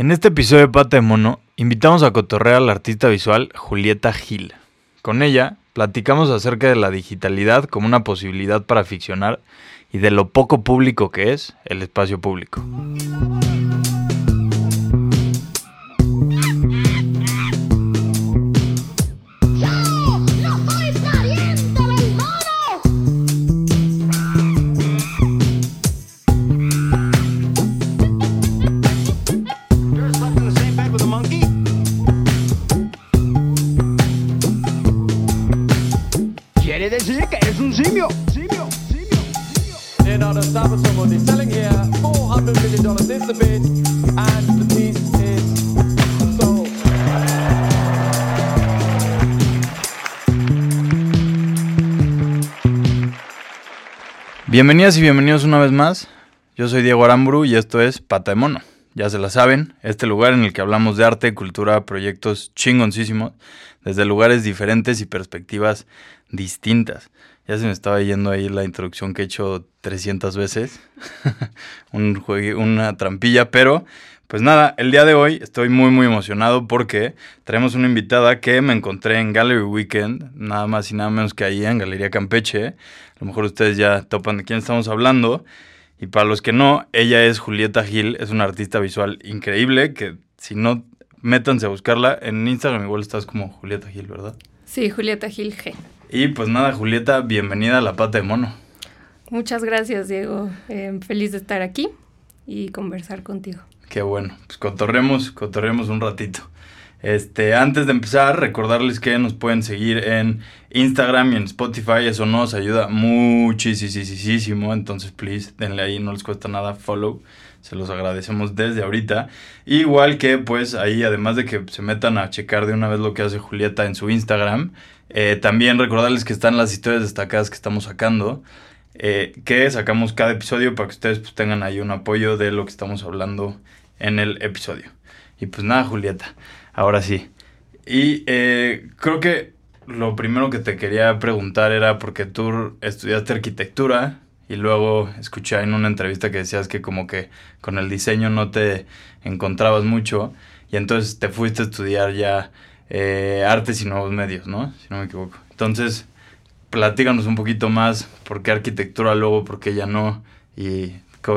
En este episodio de Pata de Mono, invitamos a cotorrear a la artista visual Julieta Gil. Con ella, platicamos acerca de la digitalidad como una posibilidad para ficcionar y de lo poco público que es el espacio público. Bienvenidas y bienvenidos una vez más. Yo soy Diego Aramburu y esto es Pata de Mono. Ya se la saben, este lugar en el que hablamos de arte, cultura, proyectos chingoncísimos, desde lugares diferentes y perspectivas distintas. Ya se me estaba yendo ahí la introducción que he hecho 300 veces, Un una trampilla, pero pues nada, el día de hoy estoy muy muy emocionado porque tenemos una invitada que me encontré en Gallery Weekend, nada más y nada menos que ahí en Galería Campeche. A lo mejor ustedes ya topan de quién estamos hablando. Y para los que no, ella es Julieta Gil, es una artista visual increíble que si no, métanse a buscarla. En Instagram igual estás como Julieta Gil, ¿verdad? Sí, Julieta Gil G. Y pues nada, Julieta, bienvenida a La Pata de Mono. Muchas gracias, Diego. Eh, feliz de estar aquí y conversar contigo. Qué bueno, pues cotorremos, cotorremos un ratito. Este, antes de empezar, recordarles que nos pueden seguir en Instagram y en Spotify, eso nos ayuda muchísimo, entonces please denle ahí, no les cuesta nada follow, se los agradecemos desde ahorita. Igual que pues ahí, además de que se metan a checar de una vez lo que hace Julieta en su Instagram, eh, también recordarles que están las historias destacadas que estamos sacando, eh, que sacamos cada episodio para que ustedes pues, tengan ahí un apoyo de lo que estamos hablando en el episodio. Y pues nada, Julieta. Ahora sí. Y eh, creo que lo primero que te quería preguntar era porque tú estudiaste arquitectura y luego escuché en una entrevista que decías que como que con el diseño no te encontrabas mucho y entonces te fuiste a estudiar ya eh, artes y nuevos medios, ¿no? Si no me equivoco. Entonces, platícanos un poquito más por qué arquitectura luego, por qué ya no y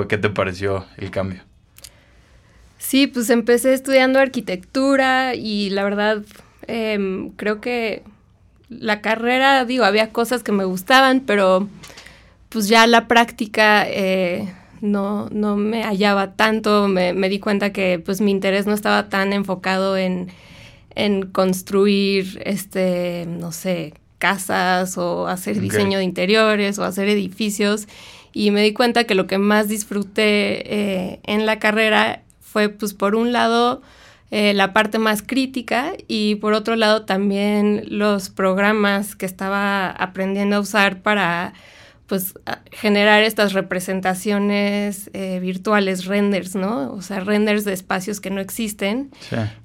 qué te pareció el cambio. Sí, pues empecé estudiando arquitectura y la verdad em, creo que la carrera, digo, había cosas que me gustaban, pero pues ya la práctica eh, no, no me hallaba tanto, me, di cuenta que pues mi interés no estaba tan enfocado en, en construir, este, no sé, casas o hacer diseño de interiores o hacer edificios. Y me di cuenta que lo que más disfruté eh, en la carrera fue pues por un lado eh, la parte más crítica y por otro lado también los programas que estaba aprendiendo a usar para pues generar estas representaciones eh, virtuales, renders, ¿no? O sea, renders de espacios que no existen.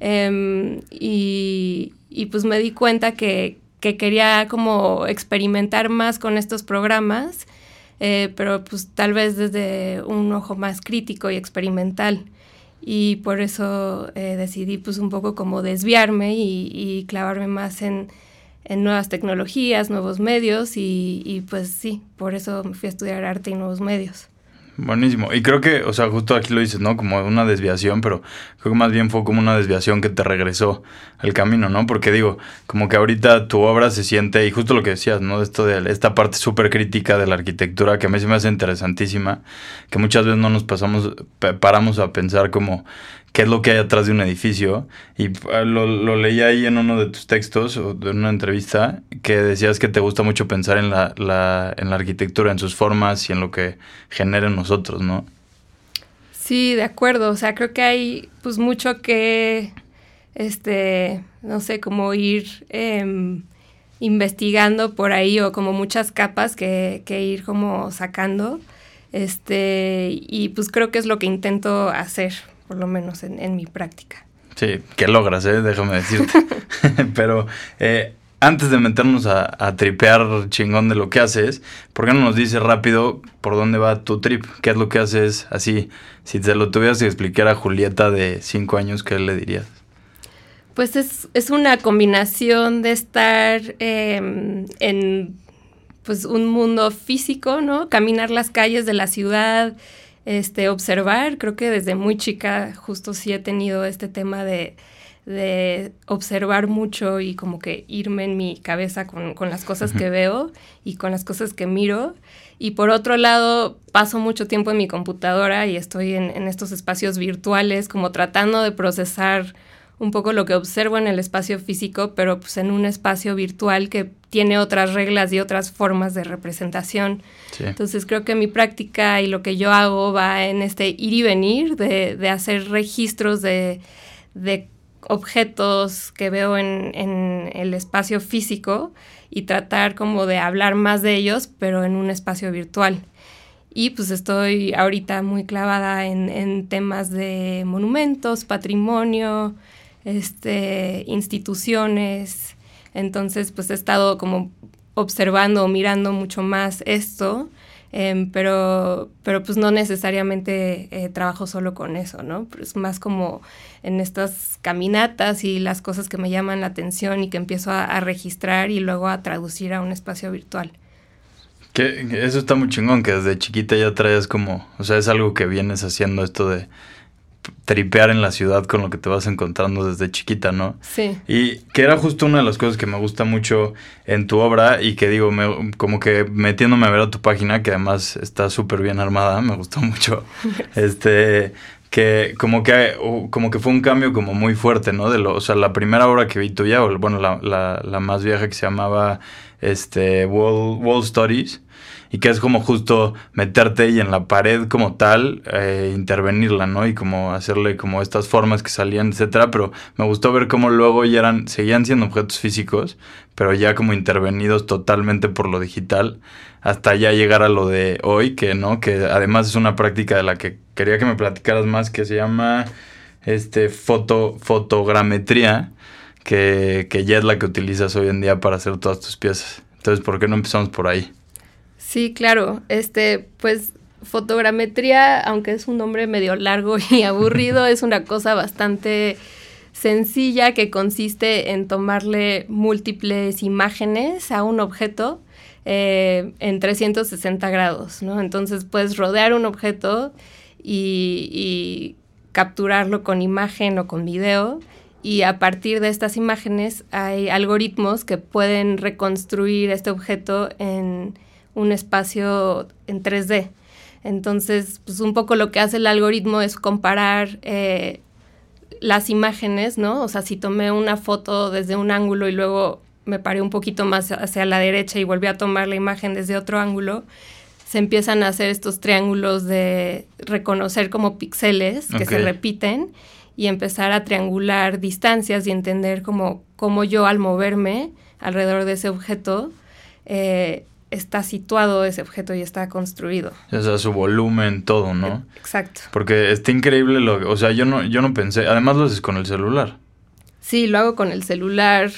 Em, y, pues me di cuenta que, quería como experimentar más con estos programas, eh, pero pues tal vez desde un ojo más crítico y experimental y por eso eh, decidí pues un poco como desviarme y, clavarme más en, nuevas tecnologías, nuevos medios y, y, pues sí, por eso me fui a estudiar arte y nuevos medios. Buenísimo. Y creo que, o sea, justo aquí lo dices, ¿no? Como una desviación, pero creo que más bien fue como una desviación que te regresó al camino, ¿no? Porque digo, como que ahorita tu obra se siente, y justo lo que decías, ¿no? Esto de esta parte súper crítica de la arquitectura, que a mí se me hace interesantísima, que muchas veces no nos pasamos, paramos a pensar como qué es lo que hay atrás de un edificio. Y ah, lo, leí ahí en uno de tus textos, o de una entrevista, que decías que te gusta mucho pensar en la, la, en la arquitectura, en sus formas y en lo que genera en nosotros, ¿no? Sí, de acuerdo. O sea, creo que hay pues mucho que, este, no sé, como ir em, investigando por ahí o como muchas capas que, que ir como sacando. Este, y pues creo que es lo que intento hacer por lo menos en, mi práctica. Sí, que logras, ¿eh? déjame decirte. Pero eh, antes de meternos a, tripear chingón de lo que haces, ¿por qué no nos dices rápido por dónde va tu trip? ¿Qué es lo que haces así? Si te lo tuvieras que explicar a Julieta de cinco años, ¿qué le dirías? Pues es, es una combinación de estar em, en pues un mundo físico, ¿no? Caminar las calles de la ciudad, este, observar. Creo que desde muy chica justo sí he tenido este tema de de observar mucho y como que irme en mi cabeza con, las cosas que veo y con las cosas que miro. Y por otro lado, paso mucho tiempo en mi computadora y estoy en, estos espacios virtuales como tratando de procesar un poco lo que observo en el espacio físico, pero pues en un espacio virtual que tiene otras reglas y otras formas de representación. Entonces creo que mi práctica y lo que yo hago va en este ir y venir, de, de hacer registros de, de objetos que veo en, el espacio físico y tratar como de hablar más de ellos, pero en un espacio virtual. Y pues estoy ahorita muy clavada en, temas de monumentos, patrimonio, este, instituciones. Entonces pues he estado como observando, mirando mucho más esto Em, pero, pero pues no necesariamente eh, trabajo solo con eso, ¿no? Es más como en estas caminatas y las cosas que me llaman la atención y que empiezo a, registrar y luego a traducir a un espacio virtual. Que, eso está muy chingón, que desde chiquita ya traes como, o sea, es algo que vienes haciendo esto de tripear en la ciudad con lo que te vas encontrando desde chiquita, ¿no? Sí. Y que era justo una de las cosas que me gusta mucho en tu obra y que digo, me, como que metiéndome a ver a tu página, que además está súper bien armada, me gustó mucho, este, que como que, como que fue un cambio como muy fuerte, ¿no? De lo, o sea, la primera obra que vi tuya, o bueno, la, la, la más vieja que se llamaba, este, Wall, Wall Stories, y que es como justo meterte y en la pared como tal eh, intervenirla, ¿no? Y como hacerle como estas formas que salían, etcétera, pero me gustó ver cómo luego ya eran, seguían siendo objetos físicos, pero ya como intervenidos totalmente por lo digital, hasta ya llegar a lo de hoy, que no, que además es una práctica de la que quería que me platicaras más, que se llama este foto, fotogrametría, que, que ya es la que utilizas hoy en día para hacer todas tus piezas. Entonces, ¿por qué no empezamos por ahí? Sí, claro. Este, pues fotogrametría, aunque es un nombre medio largo y aburrido, es una cosa bastante sencilla que consiste en tomarle múltiples imágenes a un objeto eh, en 360 grados, ¿no? Entonces puedes rodear un objeto y, y capturarlo con imagen o con video y a partir de estas imágenes hay algoritmos que pueden reconstruir este objeto en un espacio en 3D. Entonces, pues un poco lo que hace el algoritmo es comparar eh, las imágenes, ¿no? O sea, si tomé una foto desde un ángulo y luego me paré un poquito más hacia la derecha y volví a tomar la imagen desde otro ángulo, se empiezan a hacer estos triángulos de reconocer como píxeles que se repiten y empezar a triangular distancias y entender cómo, cómo yo al moverme alrededor de ese objeto eh, está situado ese objeto y está construido. O sea, su volumen, todo, ¿no? Exacto. Porque está increíble lo, o sea, yo no yo no pensé, además lo haces con el celular. Sí, lo hago con el celular.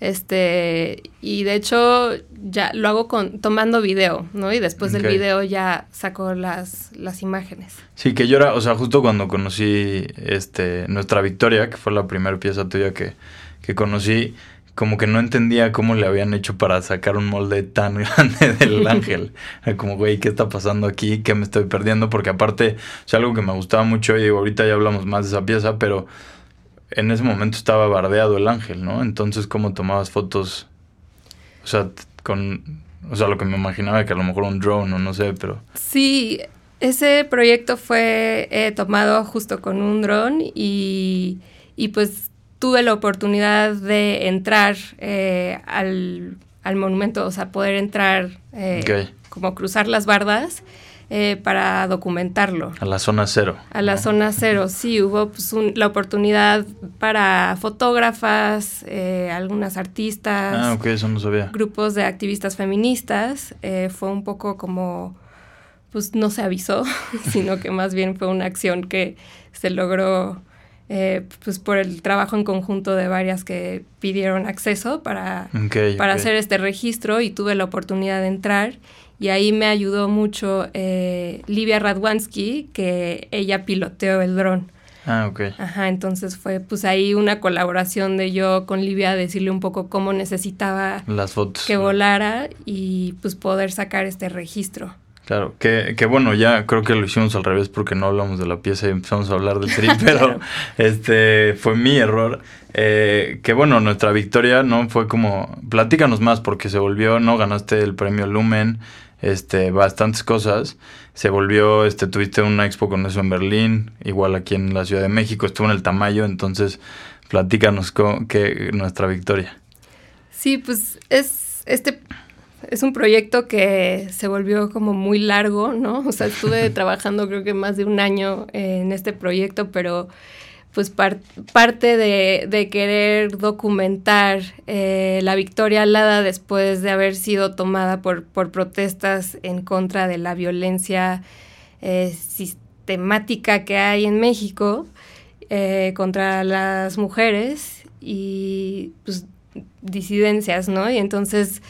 Este, y de hecho ya lo hago con tomando video, ¿no? Y después del video ya saco las, las imágenes. Sí, que yo era, o sea, justo cuando conocí este nuestra Victoria, que fue la primera pieza tuya que, que conocí, como que no entendía cómo le habían hecho para sacar un molde tan grande del ángel. Como, güey, ¿qué está pasando aquí? ¿Qué me estoy perdiendo? Porque aparte, es algo que me gustaba mucho y digo, ahorita ya hablamos más de esa pieza, pero en ese momento estaba bardeado el ángel, ¿no? Entonces, ¿cómo tomabas fotos? O sea, con, o sea, lo que me imaginaba que a lo mejor un drone o no sé, pero... Sí, ese proyecto fue eh, tomado justo con un drone y, y pues tuve la oportunidad de entrar eh, al, monumento, o sea, poder entrar, eh, como cruzar las bardas eh, para documentarlo. A la zona cero. A la zona cero, sí, hubo pues, la oportunidad para fotógrafas, algunas artistas. Ah, ok, eso no sabía. Grupos de activistas feministas. fue un poco como, pues no se avisó, sino que más bien fue una acción que se logró eh, pues por el trabajo en conjunto de varias que pidieron acceso para, para hacer este registro y tuve la oportunidad de entrar y ahí me ayudó mucho eh, Livia Radwansky, que ella piloteó el dron. Ah, ok. Ajá, entonces fue pues ahí una colaboración de yo con Livia, decirle un poco cómo necesitaba las fotos que volara y pues poder sacar este registro. Claro, que, que, bueno, ya creo que lo hicimos al revés porque no hablamos de la pieza y empezamos a hablar del tri, pero este fue mi error. Eh, que bueno, nuestra victoria no fue como, platícanos más porque se volvió, no ganaste el premio Lumen, este, bastantes cosas. Se volvió, este, tuviste una expo con eso en Berlín, igual aquí en la Ciudad de México, estuvo en el Tamayo, entonces platícanos con, que nuestra victoria. Sí, pues es este es un proyecto que se volvió como muy largo, ¿no? O sea, estuve trabajando creo que más de un año en este proyecto, pero pues parte de, querer documentar eh, la victoria alada después de haber sido tomada por, por protestas en contra de la violencia eh, sistemática que hay en México eh, contra las mujeres y pues disidencias, ¿no? Y entonces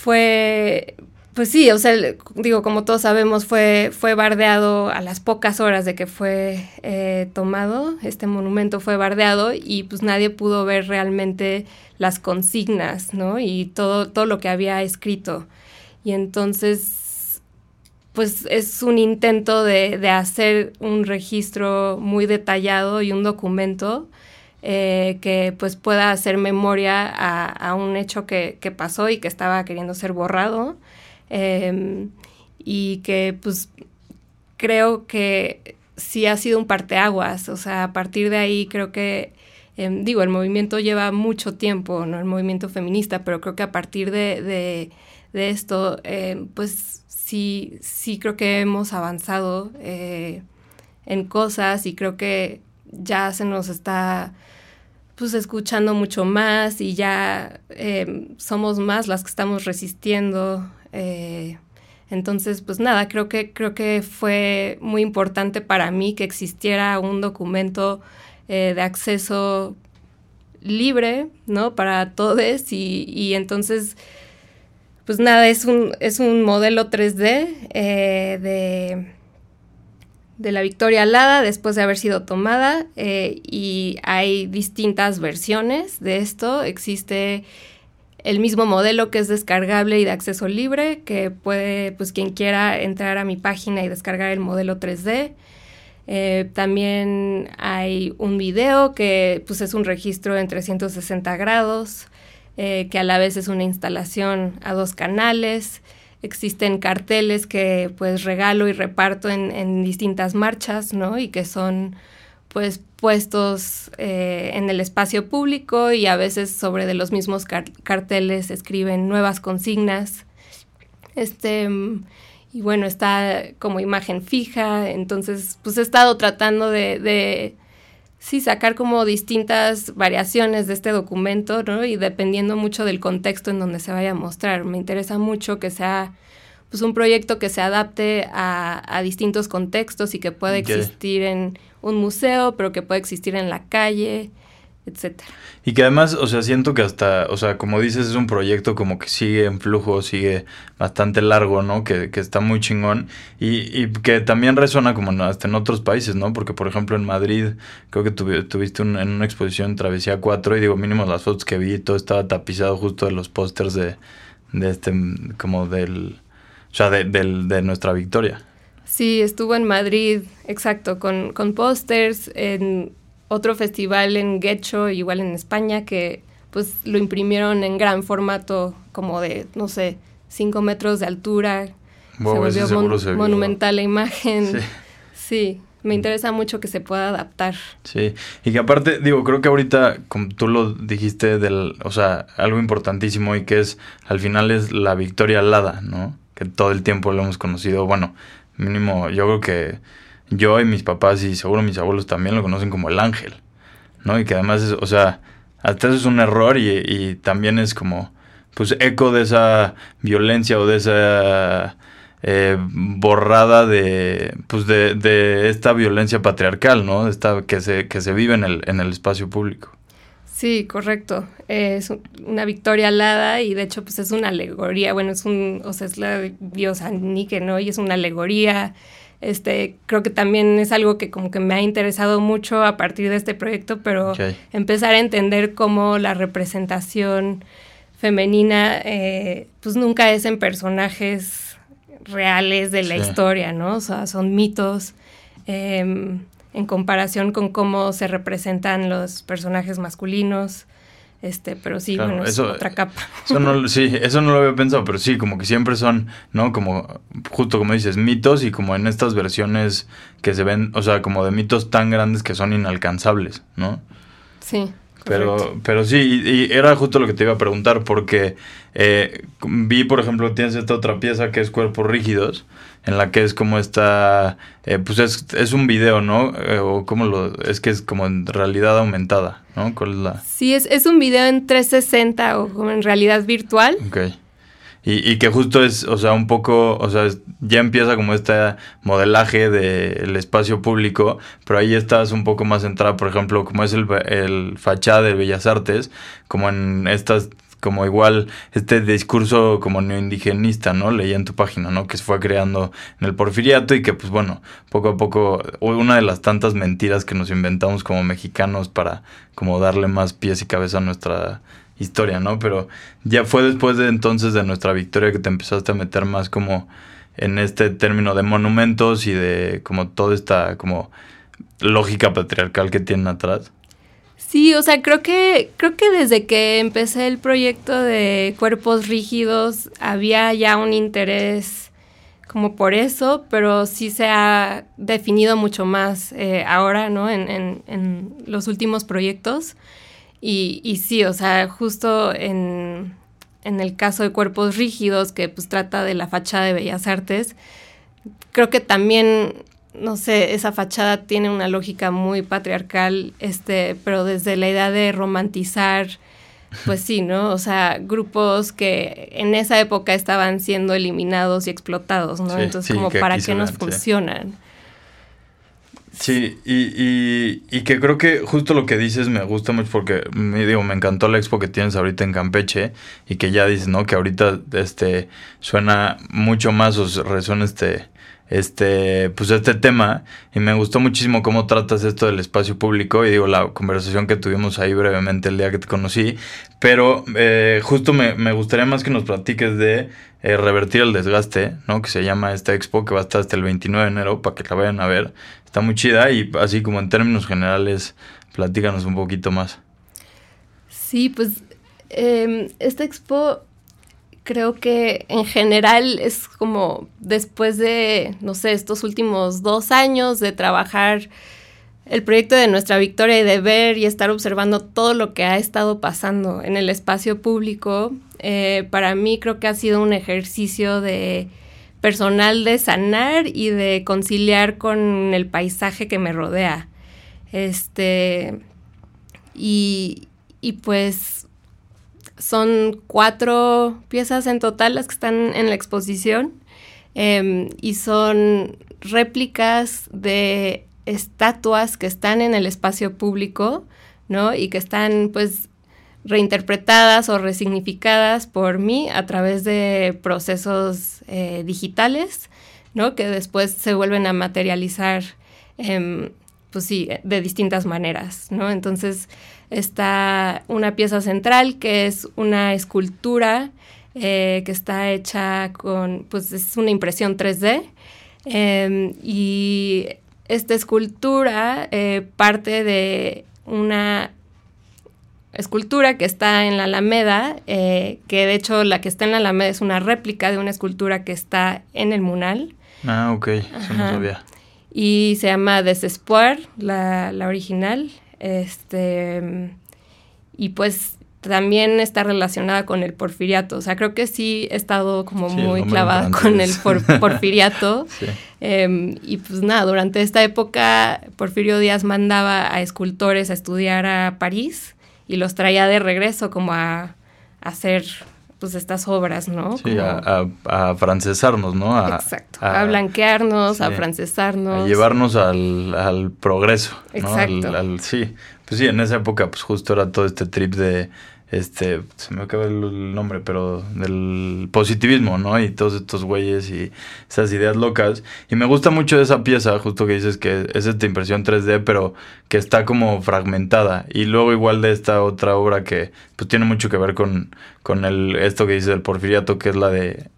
fue, pues sí, o sea, digo, como todos sabemos, fue, fue bardeado a las pocas horas de que fue eh, tomado, este monumento fue bardeado y pues nadie pudo ver realmente las consignas, ¿no? Y todo, todo lo que había escrito. Y entonces, pues es un intento de, de hacer un registro muy detallado y un documento eh, que pues pueda hacer memoria a, un hecho que, pasó y que estaba queriendo ser borrado em, y que pues creo que sí ha sido un parteaguas, o sea, a partir de ahí creo que, em, digo, el movimiento lleva mucho tiempo, ¿no? El movimiento feminista, pero creo que a partir de, esto, em, pues sí, sí creo que hemos avanzado eh, en cosas y creo que ya se nos está pues escuchando mucho más y ya eh, somos más las que estamos resistiendo. Eh, entonces, pues nada, creo que, creo que fue muy importante para mí que existiera un documento eh, de acceso libre, ¿no? Para todos y, y, entonces, pues nada, es un, es un modelo 3D de de la Victoria Alada después de haber sido tomada eh, y hay distintas versiones de esto. Existe el mismo modelo que es descargable y de acceso libre, que puede, pues quien quiera entrar a mi página y descargar el modelo 3D. Eh, también hay un video que pues es un registro en 360 grados, eh, que a la vez es una instalación a dos canales. Existen carteles que pues regalo y reparto en, distintas marchas, ¿no? Y que son pues puestos eh, en el espacio público y a veces sobre de los mismos carteles escriben nuevas consignas. Este, y bueno, está como imagen fija, entonces pues he estado tratando de sí, sacar como distintas variaciones de este documento, ¿no? Y dependiendo mucho del contexto en donde se vaya a mostrar. Me interesa mucho que sea pues un proyecto que se adapte a, distintos contextos y que pueda existir en un museo, pero que pueda existir en la calle, etcétera. Y que además, o sea, siento que hasta, o sea, como dices, es un proyecto como que sigue en flujo, sigue bastante largo, ¿no? Que, que está muy chingón y, y, que también resuena como hasta en otros países, ¿no? Porque, por ejemplo, en Madrid, creo que tuviste en una exposición Travesía 4 y digo, mínimo las fotos que vi, todo estaba tapizado justo de los pósters de, de este, como del, o sea, de, de nuestra victoria. Sí, estuvo en Madrid, exacto, con, con pósters, en otro festival en Guecho, igual en España, que pues lo imprimieron en gran formato, como de, no sé, 5 metros de altura. se volvió monumental la imagen. Sí. me interesa mucho que se pueda adaptar. Sí, y que aparte, digo, creo que ahorita, como tú lo dijiste, del, o sea, algo importantísimo y que es, al final es la victoria alada, ¿no? Que todo el tiempo lo hemos conocido, bueno, mínimo, yo creo que yo y mis papás y seguro mis abuelos también lo conocen como el ángel, ¿no? Y que además, es, o sea, hasta eso es un error y, también es como, pues, eco de esa violencia o de esa eh, borrada de, pues de, de, esta violencia patriarcal, ¿no? Esta que se, que se vive en el, en el espacio público. Sí, correcto. Es una victoria alada y de hecho pues es una alegoría, bueno, es un, o sea, es la diosa Nike, ¿no? Y es una alegoría. Este, creo que también es algo que como que me ha interesado mucho a partir de este proyecto, pero empezar a entender cómo la representación femenina eh, pues nunca es en personajes reales de la historia, ¿no? O sea, son mitos em, en comparación con cómo se representan los personajes masculinos. Este, pero sí, bueno, es otra capa. Eso no, sí, eso no lo había pensado, pero sí, como que siempre son, ¿no? Como, justo como dices, mitos y como en estas versiones que se ven, o sea, como de mitos tan grandes que son inalcanzables, ¿no? Sí. Pero, pero sí, y, era justo lo que te iba a preguntar, porque eh, vi, por ejemplo, tienes esta otra pieza que es Cuerpos Rígidos, en la que es como esta, eh, pues es, es, un video, ¿no? Eh, o como lo, es que es como en realidad aumentada, ¿no? ¿Cuál es la? Sí, es, es un video en 360 o como en realidad virtual. Ok. Y, y, que justo es, o sea, un poco, o sea, ya empieza como este modelaje del espacio público, pero ahí estás un poco más centrada, por ejemplo, como es el, el fachada de Bellas Artes, como en estas como igual este discurso como neoindigenista, ¿no? Leí en tu página, ¿no? Que se fue creando en el porfiriato y que pues bueno, poco a poco una de las tantas mentiras que nos inventamos como mexicanos para como darle más pies y cabeza a nuestra historia, ¿no? Pero ya fue después de entonces de nuestra victoria que te empezaste a meter más como en este término de monumentos y de como toda esta como lógica patriarcal que tienen atrás. Sí, o sea, creo que creo que desde que empecé el proyecto de cuerpos rígidos había ya un interés como por eso, pero sí se ha definido mucho más eh, ahora, ¿no? En, en, en los últimos proyectos. Y, y sí, o sea, justo en, en, el caso de cuerpos rígidos, que pues trata de la fachada de Bellas Artes, creo que también, no sé, esa fachada tiene una lógica muy patriarcal, este, pero desde la idea de romantizar, pues sí, ¿no? O sea, grupos que en esa época estaban siendo eliminados y explotados, ¿no? Entonces, como, ¿para qué nos funcionan? Sí, y, y, que creo que justo lo que dices me gusta mucho porque me digo, me encantó la expo que tienes ahorita en Campeche y que ya dices, ¿no? Que ahorita este suena mucho más o resuena este este pues este tema y me gustó muchísimo cómo tratas esto del espacio público y digo la conversación que tuvimos ahí brevemente el día que te conocí pero eh, justo me, me, gustaría más que nos platiques de eh, revertir el desgaste no que se llama esta expo que va a estar hasta el 29 de enero para que la vayan a ver está muy chida y así como en términos generales, platícanos un poquito más. Sí, pues eh, esta expo creo que en general es como después de, no sé, estos últimos dos años de trabajar el proyecto de nuestra victoria y de ver y estar observando todo lo que ha estado pasando en el espacio público, eh, para mí creo que ha sido un ejercicio de personal de sanar y de conciliar con el paisaje que me rodea. Este, y, y pues son cuatro piezas en total las que están en la exposición em, y son réplicas de estatuas que están en el espacio público, ¿no? Y que están pues reinterpretadas o resignificadas por mí a través de procesos eh, digitales, ¿no? Que después se vuelven a materializar, pues sí, de distintas maneras, ¿no? Entonces está una pieza central que es una escultura eh, que está hecha con, pues es una impresión 3D em, y esta escultura eh, parte de una escultura que está en la Alameda, eh, que de hecho la que está en la Alameda es una réplica de una escultura que está en el Munal. Ah, ok, eso no sabía. Y se llama Desespoir, la, la original. Este, y pues también está relacionada con el porfiriato. O sea, creo que sí he estado como muy clavada con el porfiriato. Em, y pues nada, durante esta época Porfirio Díaz mandaba a escultores a estudiar a París y los traía de regreso como a, hacer pues estas obras, ¿no? Sí, a, a, francesarnos, ¿no? A, Exacto, a, blanquearnos, a francesarnos. A llevarnos al, al progreso, ¿no? Exacto. sí, pues sí, en esa época pues justo era todo este trip de este, se me acaba el nombre, pero del positivismo, ¿no? Y todos estos güeyes y esas ideas locas. Y me gusta mucho esa pieza, justo que dices que es esta impresión 3D, pero que está como fragmentada. Y luego igual de esta otra obra que pues tiene mucho que ver con, con el, esto que dice el porfiriato, que es la de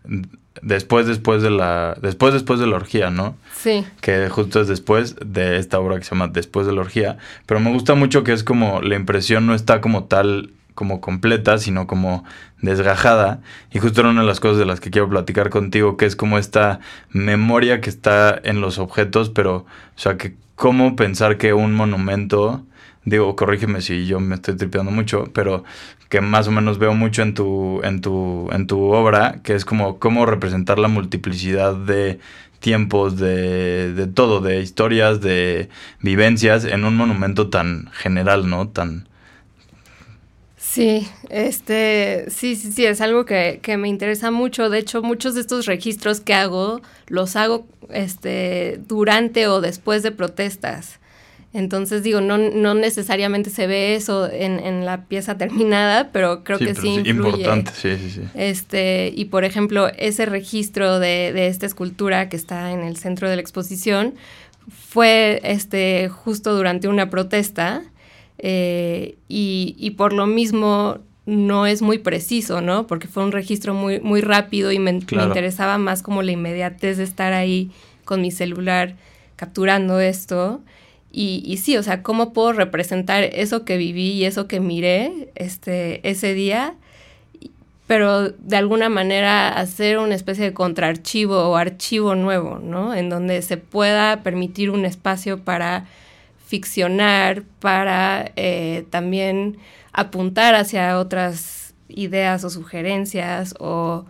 después, después de la, después, después de la orgía, ¿no? Sí. Que justo es después de esta obra que se llama Después de la orgía. Pero me gusta mucho que es como la impresión no está como tal como completa, sino como desgajada. Y justo era una de las cosas de las que quiero platicar contigo, que es como esta memoria que está en los objetos, pero, o sea, que cómo pensar que un monumento, digo, corrígeme si yo me estoy tripeando mucho, pero que más o menos veo mucho en tu, en tu, en tu obra, que es como cómo representar la multiplicidad de tiempos, de, de todo, de historias, de vivencias en un monumento tan general, ¿no? Tan, Sí, este, sí, sí, sí, es algo que, que, me interesa mucho. De hecho, muchos de estos registros que hago, los hago este, durante o después de protestas. Entonces, digo, no, no necesariamente se ve eso en, en la pieza terminada, pero creo que sí influye. importante, sí, sí, sí. Este, y por ejemplo, ese registro de, de esta escultura que está en el centro de la exposición fue este, justo durante una protesta eh, y, por lo mismo no es muy preciso, ¿no? Porque fue un registro muy, muy rápido y me, interesaba más como la inmediatez de estar ahí con mi celular capturando esto. Y, y, sí, o sea, ¿cómo puedo representar eso que viví y eso que miré este, ese día? Pero de alguna manera hacer una especie de contraarchivo o archivo nuevo, ¿no? En donde se pueda permitir un espacio para ficcionar, para eh, también apuntar hacia otras ideas o sugerencias o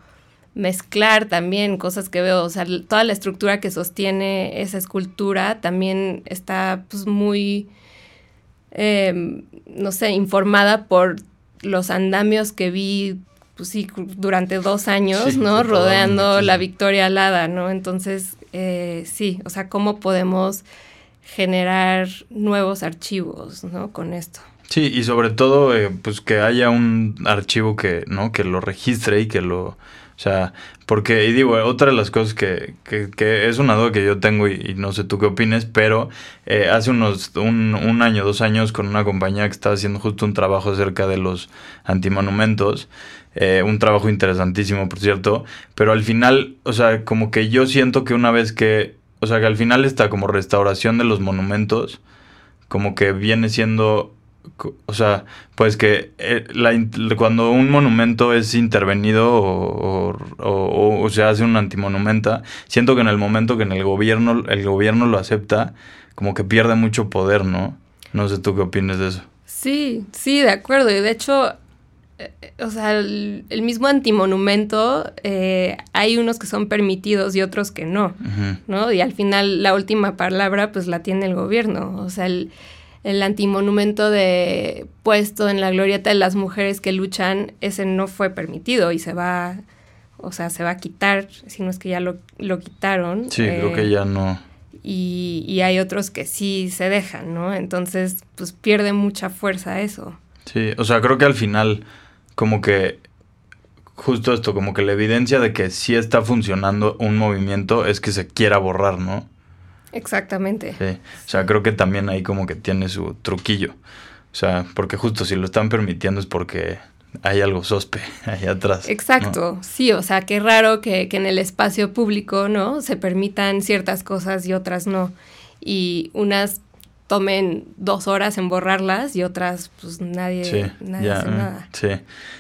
mezclar también cosas que veo, o sea, toda la estructura que sostiene esa escultura también está pues muy, em, no sé, informada por los andamios que vi, pues sí, durante dos años, ¿no? Rodeando la Victoria Alada, ¿no? Entonces, eh, sí, o sea, cómo podemos generar nuevos archivos, ¿no? Con esto. Sí, y sobre todo, eh, pues que haya un archivo que, ¿no? Que lo registre y que lo, o sea, porque, y digo, otra de las cosas que, que, es una duda que yo tengo y, no sé tú qué opines, pero eh, hace unos, un, un, año, dos años, con una compañía que estaba haciendo justo un trabajo acerca de los antimonumentos, eh, un trabajo interesantísimo, por cierto, pero al final, o sea, como que yo siento que una vez que o sea, que al final esta como restauración de los monumentos, como que viene siendo, o sea, pues que eh, cuando un monumento es intervenido o, o, se hace un antimonumenta, siento que en el momento que en el gobierno, el gobierno lo acepta, como que pierde mucho poder, ¿no? No sé tú qué opinas de eso. Sí, sí, de acuerdo. Y de hecho, o sea, el, mismo antimonumento, eh, hay unos que son permitidos y otros que no, ¿no? Y al final la última palabra pues la tiene el gobierno, o sea, el, el antimonumento de puesto en la glorieta de las mujeres que luchan, ese no fue permitido y se va, o sea, se va a quitar, si no es que ya lo, lo quitaron. Sí, creo que eh, ya no. Y, y hay otros que sí se dejan, ¿no? Entonces, pues pierde mucha fuerza eso. Sí, o sea, creo que al final como que justo esto, como que la evidencia de que sí está funcionando un movimiento es que se quiera borrar, ¿no? Exactamente. Sí, o sea, creo que también ahí como que tiene su truquillo. O sea, porque justo si lo están permitiendo es porque hay algo sospe ahí atrás. Exacto, sí, o sea, qué raro que, que en el espacio público, ¿no? Se permitan ciertas cosas y otras no. Y unas tomen dos horas en borrarlas y otras pues nadie, nadie hace nada. Sí,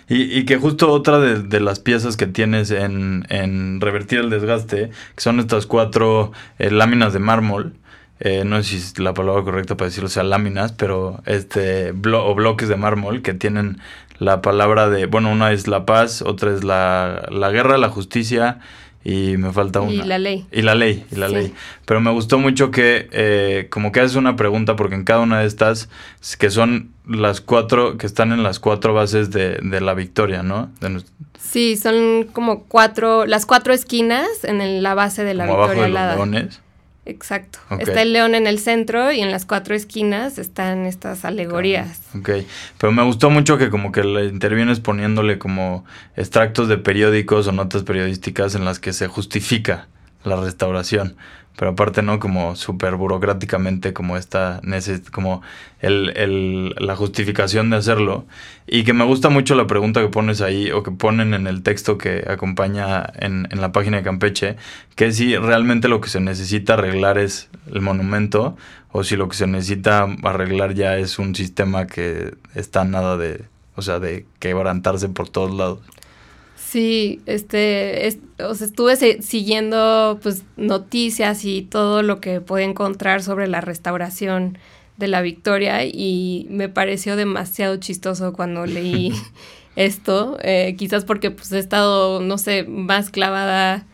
y, y, que justo otra de, las piezas que tienes en, en, revertir el desgaste, que son estas cuatro eh, láminas de mármol, eh, no sé si es la palabra correcta para decirlo, sea láminas, pero este o bloques de mármol que tienen la palabra de, bueno, una es la paz, otra es la, la guerra, la justicia y me falta una. Y la ley. Y la ley, y la Sí. ley. Pero me gustó mucho que eh, como que haces una pregunta porque en cada una de estas, que son las cuatro, que están en las cuatro bases de, de la victoria, ¿no? De Sí, son como cuatro, las cuatro esquinas en el- la base de la como abajo Victoria de los leones. Exacto. Está el león en el centro y en las cuatro esquinas están estas alegorías. Ok, pero me gustó mucho que como que le intervienes poniéndole como extractos de periódicos o notas periodísticas en las que se justifica la restauración. Pero aparte, ¿no? Como súper burocráticamente, como esta, como el, el- la justificación de hacerlo. Y que me gusta mucho la pregunta que pones ahí, o que ponen en el texto que acompaña en, en la página de Campeche, que si realmente lo que se necesita arreglar es el monumento, o si lo que se necesita arreglar ya es un sistema que está nada de, o sea, de quebrantarse por todos lados. Sí, este, es- o sea, estuve siguiendo pues noticias y todo lo que podía encontrar sobre la restauración de la Victoria y me pareció demasiado chistoso cuando leí esto, eh, quizás porque pues he estado, no sé, más clavada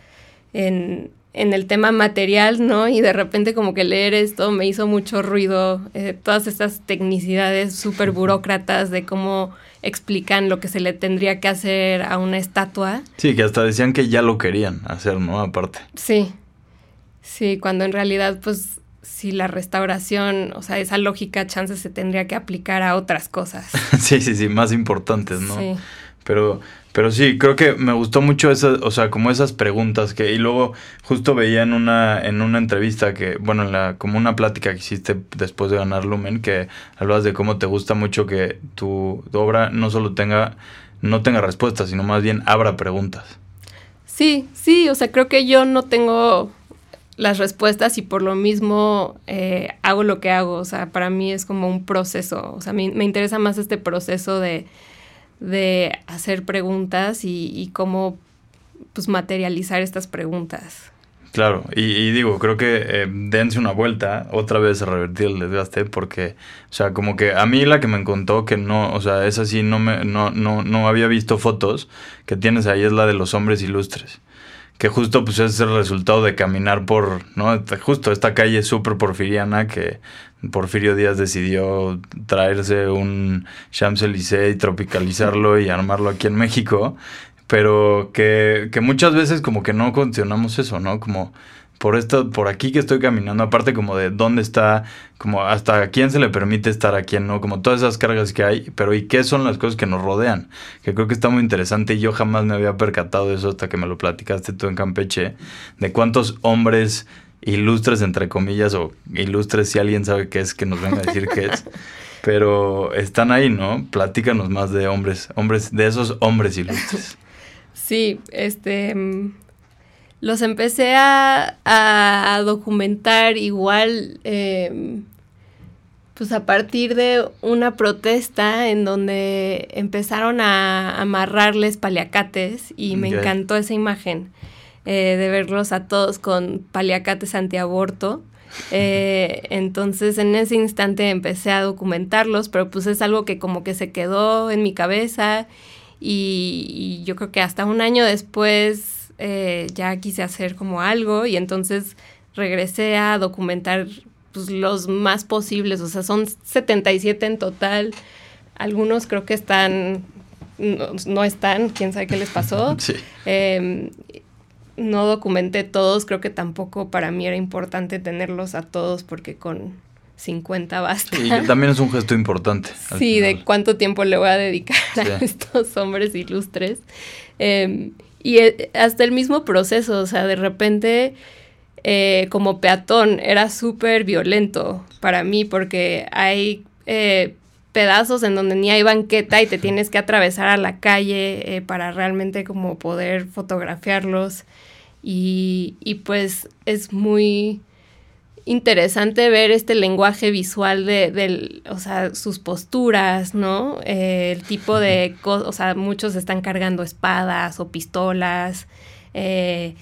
en, en el tema material, ¿no? Y de repente como que leer esto me hizo mucho ruido, eh, todas estas tecnicidades súper burócratas de cómo explican lo que se le tendría que hacer a una estatua. Sí, que hasta decían que ya lo querían hacer, ¿no? Aparte. Sí, sí, cuando en realidad pues si la restauración, o sea, esa lógica chance se tendría que aplicar a otras cosas. sí, sí, sí, más importantes, ¿no? Sí. Pero, pero sí, creo que me gustó mucho esas, o sea, como esas preguntas que, y luego justo veía en una, en una entrevista que, bueno, en la, como una plática que hiciste después de ganar Lumen, que hablabas de cómo te gusta mucho que tu, obra no solo tenga, no tenga respuestas, sino más bien abra preguntas. Sí, sí, o sea, creo que yo no tengo las respuestas y por lo mismo eh, hago lo que hago, o sea, para mí es como un proceso, o sea, me, me interesa más este proceso de, de hacer preguntas y, cómo pues materializar estas preguntas. Claro, y, y digo, creo que eh, dense una vuelta otra vez a revertir el desgaste, porque, o sea, como que a mí la que me contó que no, o sea, es así, no, me, no, no, no había visto fotos que tienes ahí, es la de los hombres ilustres, que justo pues es el resultado de caminar por, ¿no? Justo esta calle súper porfiriana que Porfirio Díaz decidió traerse un Champs-Élysées y tropicalizarlo y armarlo aquí en México pero que, que muchas veces como que no condicionamos eso, ¿no? Como por esto, por aquí que estoy caminando, aparte como de dónde está, como hasta a quién se le permite estar, a quién no, como todas esas cargas que hay, pero y qué son las cosas que nos rodean, que creo que está muy interesante y yo jamás me había percatado de eso hasta que me lo platicaste tú en Campeche, de cuántos hombres ilustres entre comillas o ilustres si alguien sabe qué es que nos venga a decir qué es pero están ahí no platícanos más de hombres hombres de esos hombres ilustres. Sí, este mm, los empecé a, a- a documentar igual eh, pues a partir de una protesta en donde empezaron a amarrarles paliacates y me encantó esa imagen eh, de verlos a todos con paliacates antiaborto. Eh, entonces en ese instante empecé a documentarlos, pero pues es algo que como que se quedó en mi cabeza y, y yo creo que hasta un año después eh, ya quise hacer como algo y entonces regresé a documentar pues, los más posibles, o sea, son 77 en total, algunos creo que están, no, no están, quién sabe qué les pasó. sí Eh, no documenté todos, creo que tampoco para mí era importante tenerlos a todos porque con 50 basta. Y también es un gesto importante. Sí, de cuánto tiempo le voy a dedicar Sí. a estos hombres ilustres. Eh, y eh, hasta el mismo proceso, o sea, de repente, eh, como peatón, era súper violento para mí porque hay eh, pedazos en donde ni hay banqueta y te tienes que atravesar a la calle eh, para realmente como poder fotografiarlos. Y, y pues es muy interesante ver este lenguaje visual de, del, o sea, sus posturas, ¿no? Eh, el tipo de cosas, o sea, muchos están cargando espadas o pistolas, eh,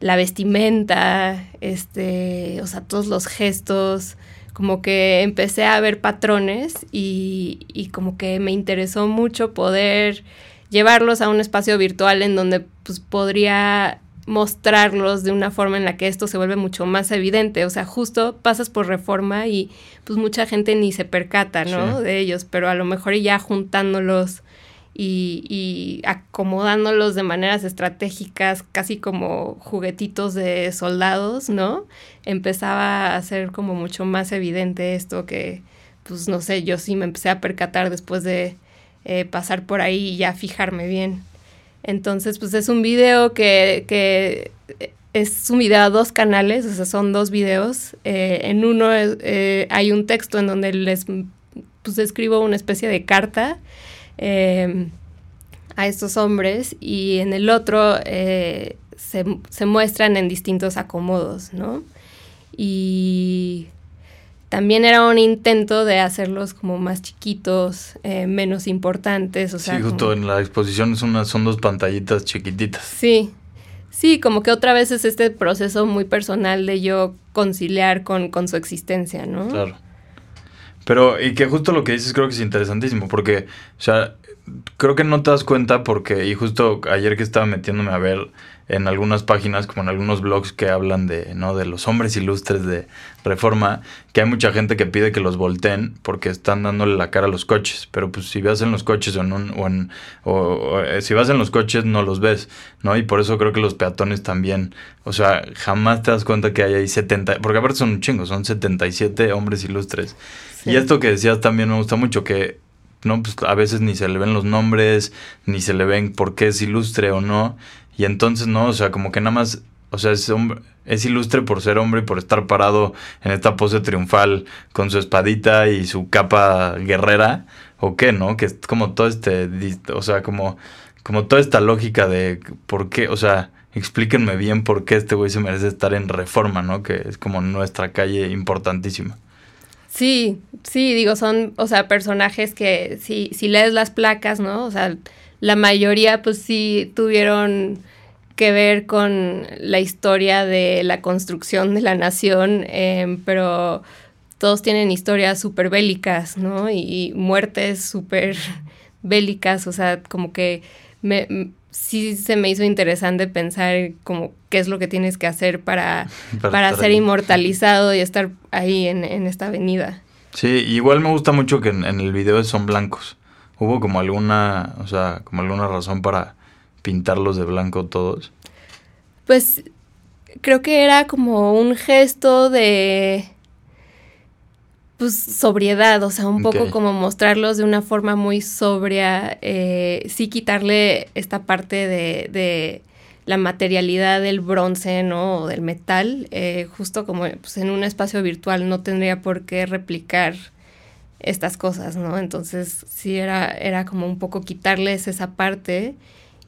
la vestimenta, este, o sea, todos los gestos, como que empecé a ver patrones y, y como que me interesó mucho poder llevarlos a un espacio virtual en donde pues podría mostrarlos de una forma en la que esto se vuelve mucho más evidente. O sea, justo pasas por reforma y pues mucha gente ni se percata, ¿no? De ellos, pero a lo mejor ya juntándolos y, y, acomodándolos de maneras estratégicas, casi como juguetitos de soldados, ¿no? Empezaba a ser como mucho más evidente esto que, pues no sé, yo sí me empecé a percatar después de eh, pasar por ahí y ya fijarme bien. Entonces, pues es un video que, es un video a dos canales, o sea, son dos videos. Eh, en uno eh, hay un texto en donde les pues, escribo una especie de carta Em, a estos hombres y en el otro eh, se, muestran en distintos acomodos, ¿no? Y también era un intento de hacerlos como más chiquitos, eh, menos importantes, o sea... Sí, justo en la exposición son, son dos pantallitas chiquititas. Sí, sí, como que otra vez es este proceso muy personal de yo conciliar con, con su existencia, ¿no? Claro. Pero, y que justo lo que dices creo que es interesantísimo, porque, o sea, creo que no te das cuenta porque, y justo ayer que estaba metiéndome a ver en algunas páginas, como en algunos blogs que hablan de, ¿no? De los hombres ilustres de reforma, que hay mucha gente que pide que los volteen porque están dándole la cara a los coches. Pero pues si vas en los coches o en un, o, en, o, eh, si vas en los coches no los ves, ¿no? Y por eso creo que los peatones también, o sea, jamás te das cuenta que hay ahí 70, porque aparte son un chingo, son 77 hombres ilustres. Y esto que decías también me gusta mucho, que no, pues a veces ni se le ven los nombres, ni se le ven por qué es ilustre o no. Y entonces, no, o sea, como que nada más, o sea, es, hombre, es ilustre por ser hombre y por estar parado en esta pose triunfal con su espadita y su capa guerrera, o qué, ¿no? Que es como todo este, o sea, como, como toda esta lógica de por qué, o sea, explíquenme bien por qué este güey se merece estar en reforma, ¿no? Que es como nuestra calle importantísima. Sí, sí, digo, son, o sea, personajes que si, si lees las placas, ¿no? O sea, la mayoría pues sí tuvieron que ver con la historia de la construcción de la nación, em, pero todos tienen historias súper bélicas, ¿no? Y, muertes súper bélicas, o sea, como que me, sí se me hizo interesante pensar como qué es lo que tienes que hacer para, para, ser inmortalizado y estar ahí en, esta avenida. Sí, igual me gusta mucho que en, el video son blancos. ¿Hubo como alguna, o sea, como alguna razón para pintarlos de blanco todos? Pues creo que era como un gesto de pues sobriedad, o sea, un poco como mostrarlos de una forma muy sobria, eh, sí quitarle esta parte de, de, la materialidad del bronce, ¿no? O del metal, eh, justo como pues, en un espacio virtual no tendría por qué replicar estas cosas, ¿no? Entonces sí era, era como un poco quitarles esa parte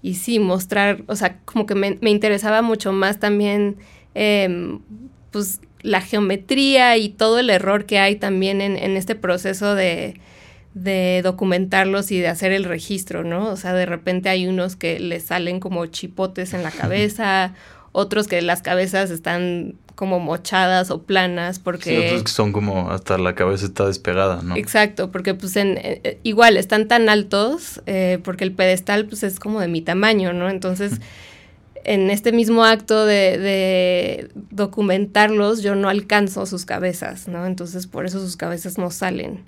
y sí mostrar, o sea, como que me, me interesaba mucho más también, eh, pues la geometría y todo el error que hay también en, en este proceso de, de documentarlos y de hacer el registro, ¿no? O sea, de repente hay unos que les salen como chipotes en la cabeza, otros que las cabezas están como mochadas o planas porque... Sí, otros que son como hasta la cabeza está despegada, ¿no? Exacto, porque pues en, eh, igual están tan altos eh, porque el pedestal pues es como de mi tamaño, ¿no? Entonces en este mismo acto de, documentarlos, yo no alcanzo sus cabezas, ¿no? Entonces por eso sus cabezas no salen.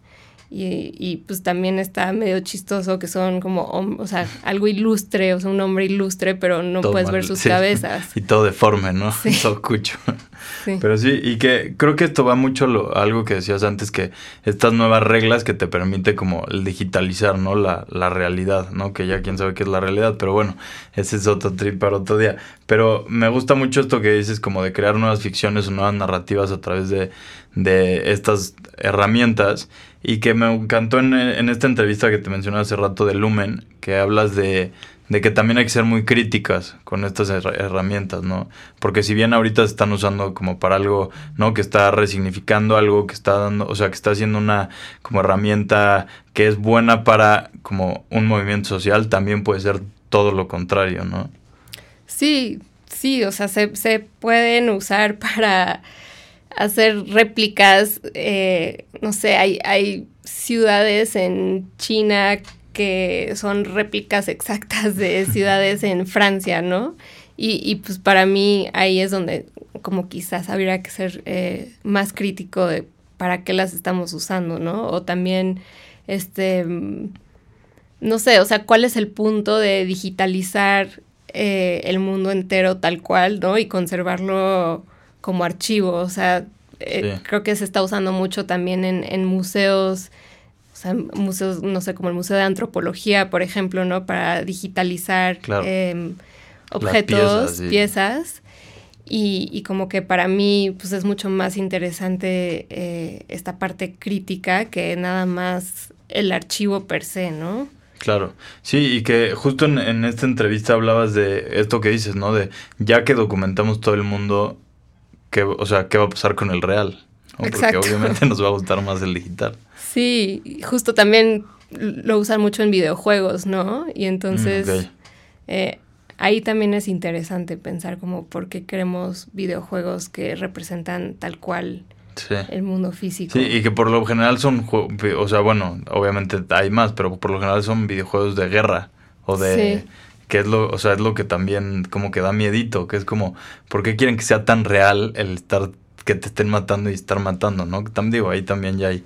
Y, y, pues también está medio chistoso que son como, o sea, algo ilustre, o sea, un hombre ilustre, pero no puedes ver sus cabezas. Y todo deforme, ¿no? Todo cucho. Pero sí, y que creo que esto va mucho lo, algo que decías antes, que estas nuevas reglas que te permite como el digitalizar, ¿no? La, la realidad, ¿no? Que ya quién sabe qué es la realidad, pero bueno, ese es otro trip para otro día. Pero me gusta mucho esto que dices, como de crear nuevas ficciones o nuevas narrativas a través de, de estas herramientas. Y que me encantó en, en esta entrevista que te mencioné hace rato de Lumen, que hablas de de que también hay que ser muy críticas con estas herramientas, ¿no? Porque si bien ahorita se están usando como para algo, ¿no? Que está resignificando algo, que está dando, o sea, que está haciendo una como herramienta que es buena para como un movimiento social, también puede ser todo lo contrario, ¿no? Sí, sí, o sea, se, se pueden usar para hacer réplicas, eh, no sé, hay, hay ciudades en China que son réplicas exactas de ciudades en Francia, ¿no? Y, pues para mí ahí es donde como quizás habría que ser eh, más crítico de para qué las estamos usando, ¿no? O también, este, no sé, o sea, cuál es el punto de digitalizar eh, el mundo entero tal cual, ¿no? Y conservarlo como archivo, o sea, eh, creo que se está usando mucho también en, museos, o sea, museos, no sé, como el Museo de Antropología, por ejemplo, ¿no? Para digitalizar em, objetos, piezas. Y, como que para mí, pues es mucho más interesante eh, esta parte crítica que nada más el archivo per se, ¿no? Claro, sí, y que justo en, en, esta entrevista hablabas de esto que dices, ¿no? De ya que documentamos todo el mundo, qué, o sea, qué va a pasar con el real. Porque obviamente nos va a gustar más el digital. Sí, justo también lo usan mucho en videojuegos, ¿no? Y entonces mm, eh, ahí también es interesante pensar como por qué queremos videojuegos que representan tal cual el mundo físico. Sí, y que por lo general son, o sea, bueno, obviamente hay más, pero por lo general son videojuegos de guerra o de que es lo, o sea, es lo que también como que da miedito, que es como, ¿por qué quieren que sea tan real el estar, que te estén matando y estar matando, no? También digo, ahí también ya hay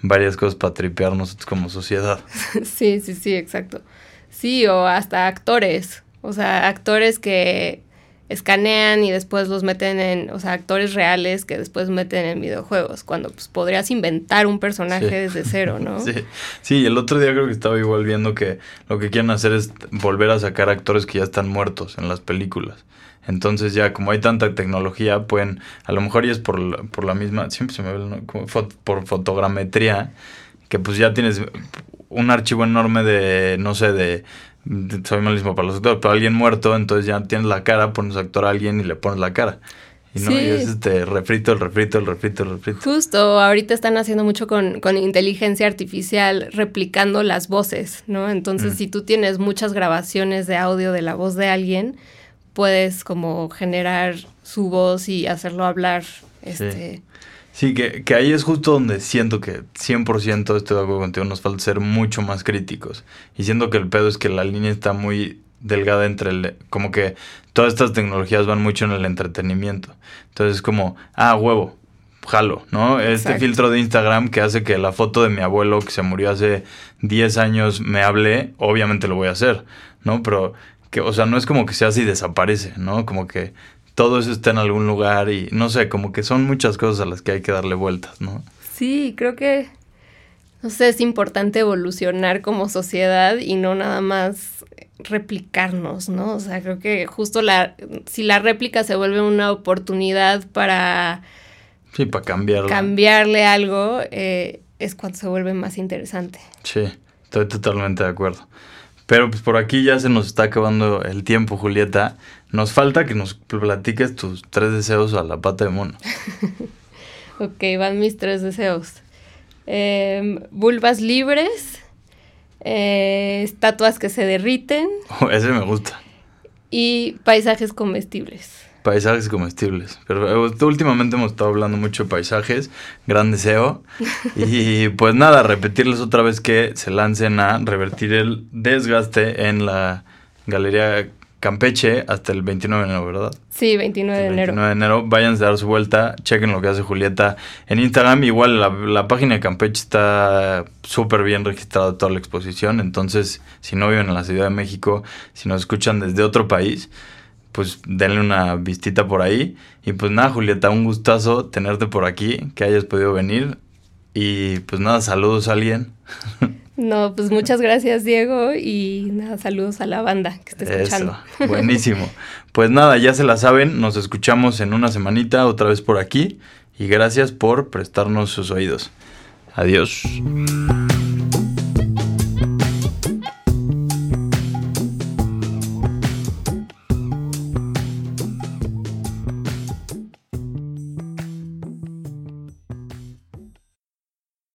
varias cosas para tripearnos como sociedad. Sí, sí, sí, exacto. Sí, o hasta actores, o sea, actores que escanean y después los meten en, o sea, actores reales que después meten en videojuegos, cuando pues podrías inventar un personaje desde cero, ¿no? Sí. sí, el otro día creo que estaba igual viendo que lo que quieren hacer es volver a sacar actores que ya están muertos en las películas. Entonces ya como hay tanta tecnología, pueden, a lo mejor ya es por, por la misma, siempre se me ve como por fotogrametría, que pues ya tienes un archivo enorme de, no sé, de soy malísimo para los actores, pero alguien muerto, entonces ya tienes la cara, pones actor a alguien y le pones la cara. Y no, y es este refrito, el refrito, el refrito, el refrito. Justo, ahorita están haciendo mucho con, con inteligencia artificial, replicando las voces, ¿no? Entonces, mm. si tú tienes muchas grabaciones de audio de la voz de alguien, puedes como generar su voz y hacerlo hablar. Este, Sí, que, que, ahí es justo donde siento que 100% estoy de acuerdo contigo, nos falta ser mucho más críticos. Y siento que el pedo es que la línea está muy delgada entre el... Como que todas estas tecnologías van mucho en el entretenimiento. Entonces es como, ah, huevo, jalo, ¿no? Este filtro de Instagram que hace que la foto de mi abuelo que se murió hace 10 años me hable, obviamente lo voy a hacer, ¿no? Pero que, o sea, no es como que se hace y desaparece, ¿no? Como que todo eso está en algún lugar y no sé, como que son muchas cosas a las que hay que darle vueltas, ¿no? Sí, creo que, no sé, es importante evolucionar como sociedad y no nada más replicarnos, ¿no? O sea, creo que justo la, si la réplica se vuelve una oportunidad para... Sí, para cambiarle. Cambiarle algo, eh, es cuando se vuelve más interesante. Sí, estoy totalmente de acuerdo. Pero pues por aquí ya se nos está acabando el tiempo, Julieta. Nos falta que nos platiques tus tres deseos a la pata de mono. ok, van mis tres deseos. Eh, vulvas libres, eh, estatuas que se derriten. Oh, ese me gusta. Y paisajes comestibles. Paisajes comestibles. Pero eh, últimamente hemos estado hablando mucho de paisajes. Gran deseo. y pues nada, repetirles otra vez que se lancen a revertir el desgaste en la Galería Campeche hasta el 29 de enero, ¿verdad? Sí, 29 de enero. 29 de enero. Váyanse a dar su vuelta. Chequen lo que hace Julieta en Instagram. Igual la, la página de Campeche está súper bien registrada toda la exposición. Entonces, si no viven en la Ciudad de México, si nos escuchan desde otro país, pues denle una vistita por ahí. Y pues nada, Julieta, un gustazo tenerte por aquí, que hayas podido venir. Y pues nada, saludos a alguien. No, pues muchas gracias, Diego, y nada, saludos a la banda que está escuchando. Buenísimo. Pues nada, ya se la saben, nos escuchamos en una semanita otra vez por aquí y gracias por prestarnos sus oídos. Adiós.